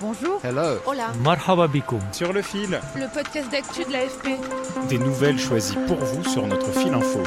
Bonjour. Hello. Hola. Marhaba. Sur le fil, Le podcast d'actu de l'AFP. des nouvelles choisies pour vous sur notre fil info.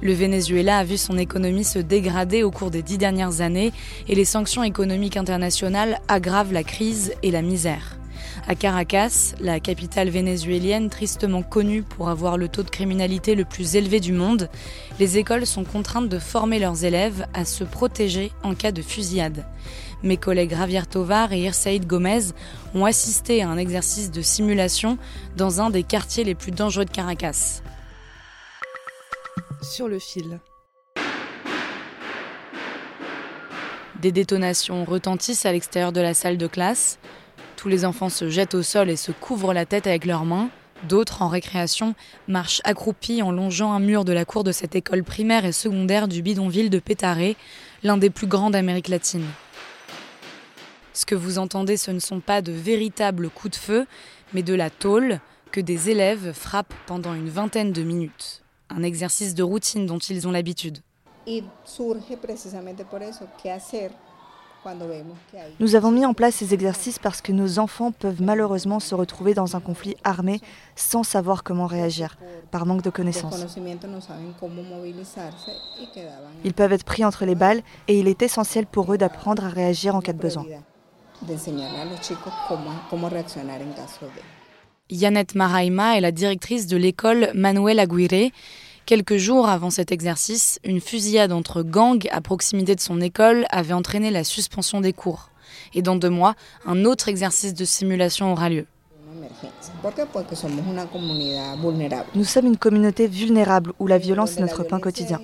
Le Venezuela a vu son économie se dégrader au cours des dix dernières années et les sanctions économiques internationales aggravent la crise et la misère. À Caracas, la capitale vénézuélienne tristement connue pour avoir le taux de criminalité le plus élevé du monde, les écoles sont contraintes de former leurs élèves à se protéger en cas de fusillade. Mes collègues Javier Tovar et Irsaïd Gomez ont assisté à un exercice de simulation dans un des quartiers les plus dangereux de Caracas. Sur le fil. Des détonations retentissent à l'extérieur de la salle de classe. Tous les enfants se jettent au sol et se couvrent la tête avec leurs mains. D'autres, en récréation, marchent accroupis en longeant un mur de la cour de cette école primaire et secondaire du bidonville de Petare, l'un des plus grands d'Amérique latine. Ce que vous entendez, ce ne sont pas de véritables coups de feu, mais de la tôle que des élèves frappent pendant une vingtaine de minutes. Un exercice de routine dont ils ont l'habitude. Nous avons mis en place ces exercices parce que nos enfants peuvent malheureusement se retrouver dans un conflit armé sans savoir comment réagir, par manque de connaissances. Ils peuvent être pris entre les balles et il est essentiel pour eux d'apprendre à réagir en cas de besoin. Yannette Maraima est la directrice de l'école Manuel Aguirre. Quelques jours avant cet exercice, une fusillade entre gangs à proximité de son école avait entraîné la suspension des cours. Et dans deux mois, un autre exercice de simulation aura lieu. Nous sommes une communauté vulnérable où la violence est notre pain quotidien.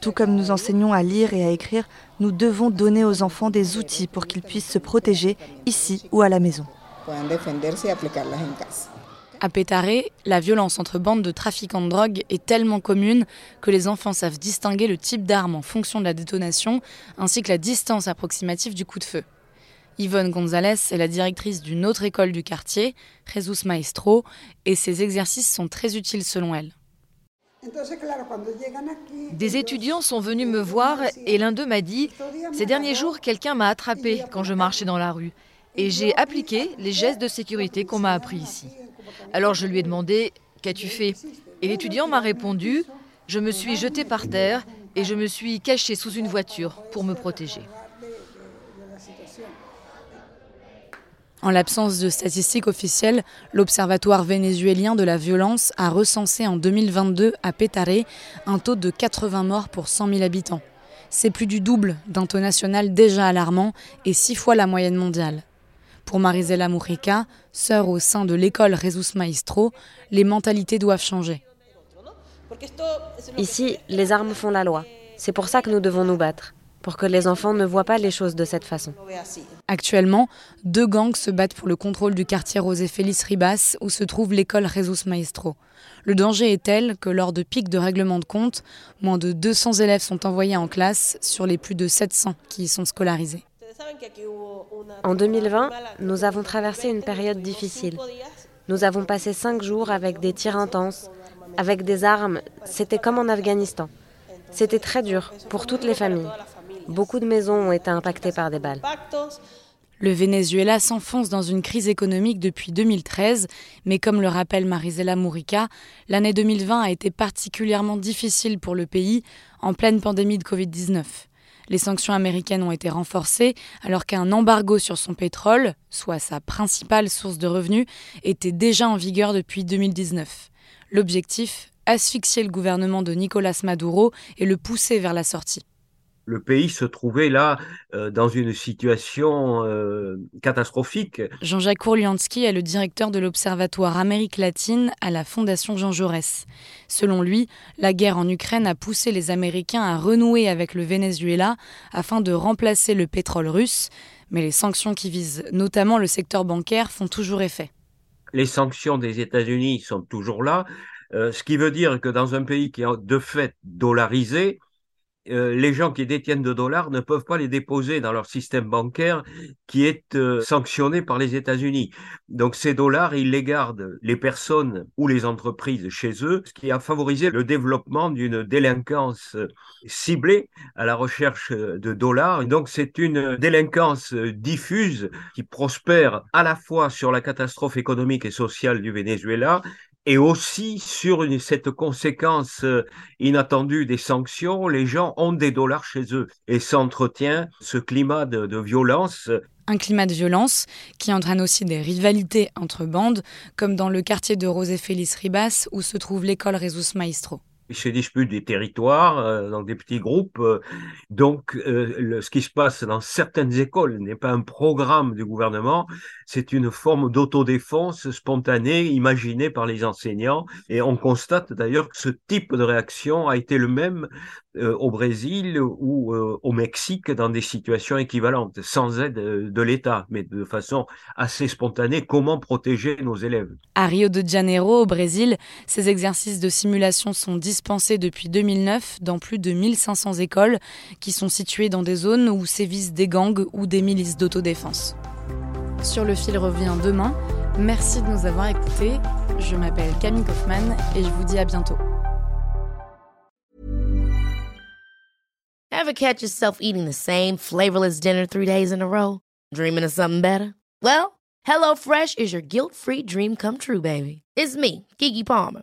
Tout comme nous enseignons à lire et à écrire, nous devons donner aux enfants des outils pour qu'ils puissent se protéger ici ou à la maison. À Petare, la violence entre bandes de trafiquants de drogue est tellement commune que les enfants savent distinguer le type d'arme en fonction de la détonation, ainsi que la distance approximative du coup de feu. Yvonne Gonzalez est la directrice d'une autre école du quartier, Jesus Maestro, et ces exercices sont très utiles selon elle. Des étudiants sont venus me voir et l'un d'eux m'a dit Ces derniers jours, quelqu'un m'a attrapé quand je marchais dans la rue. Et j'ai appliqué les gestes de sécurité qu'on m'a appris ici. Alors je lui ai demandé Qu'as-tu fait? Et l'étudiant m'a répondu Je me suis jeté par terre et je me suis caché sous une voiture pour me protéger. En l'absence de statistiques officielles, l'Observatoire vénézuélien de la violence a recensé en 2022 à Petare un taux de 80 morts pour 100 000 habitants. C'est plus du double d'un taux national déjà alarmant et six fois la moyenne mondiale. Pour Marisela Mujica, sœur au sein de l'école Jesus Maestro, les mentalités doivent changer. Ici, les armes font la loi. C'est pour ça que nous devons nous battre, pour que les enfants ne voient pas les choses de cette façon. Actuellement, deux gangs se battent pour le contrôle du quartier José Félix Ribas où se trouve l'école Jesus Maestro. Le danger est tel que lors de pics de règlement de compte, moins de 200 élèves sont envoyés en classe sur les plus de 700 qui y sont scolarisés. En 2020, nous avons traversé une période difficile. Nous avons passé cinq jours avec des tirs intenses, avec des armes. C'était comme en Afghanistan. C'était très dur pour toutes les familles. Beaucoup de maisons ont été impactées par des balles. Le Venezuela s'enfonce dans une crise économique depuis 2013, mais comme le rappelle Marisela Murica, l'année 2020 a été particulièrement difficile pour le pays en pleine pandémie de Covid-19. Les sanctions américaines ont été renforcées alors qu'un embargo sur son pétrole, soit sa principale source de revenus, était déjà en vigueur depuis 2019. L'objectif Asphyxier le gouvernement de Nicolas Maduro et le pousser vers la sortie. Le pays se trouvait là euh, dans une situation euh, catastrophique. Jean-Jacques Kourliansky est le directeur de l'Observatoire Amérique latine à la Fondation Jean Jaurès. Selon lui, la guerre en Ukraine a poussé les Américains à renouer avec le Venezuela afin de remplacer le pétrole russe, mais les sanctions qui visent notamment le secteur bancaire font toujours effet. Les sanctions des États-Unis sont toujours là, euh, ce qui veut dire que dans un pays qui est de fait dollarisé, euh, les gens qui détiennent de dollars ne peuvent pas les déposer dans leur système bancaire qui est euh, sanctionné par les États-Unis. Donc ces dollars, ils les gardent, les personnes ou les entreprises chez eux, ce qui a favorisé le développement d'une délinquance euh, ciblée à la recherche de dollars. donc c'est une délinquance diffuse qui prospère à la fois sur la catastrophe économique et sociale du Venezuela et aussi sur cette conséquence euh, inattendue des sanctions, les gens ont des dollars chez eux et s'entretient ce climat de, violence. Un climat de violence qui entraîne aussi des rivalités entre bandes, comme dans le quartier de José Félix Ribas où se trouve l'école Rezus Maestro il se dispute des territoires euh, dans des petits groupes. Euh, donc, euh, ce qui se passe dans certaines écoles n'est pas un programme du gouvernement, c'est une forme d'autodéfense spontanée imaginée par les enseignants. Et on constate d'ailleurs que ce type de réaction a été le même au Brésil ou au Mexique dans des situations équivalentes, sans aide de l'État, mais de façon assez spontanée. Comment protéger nos élèves À Rio de Janeiro, au Brésil, ces exercices de simulation sont dispensés depuis 2009 dans plus de 1500 écoles qui sont situées dans des zones où sévissent des gangs ou des milices d'autodéfense. Sur le fil revient demain. Merci de nous avoir écoutés. Je m'appelle Camille Kaufmann et je vous dis à bientôt. Ever catch yourself eating the same flavorless dinner three days in a row? Dreaming of something better? Well, HelloFresh is your guilt-free dream come true, baby. It's me, Kiki Palmer.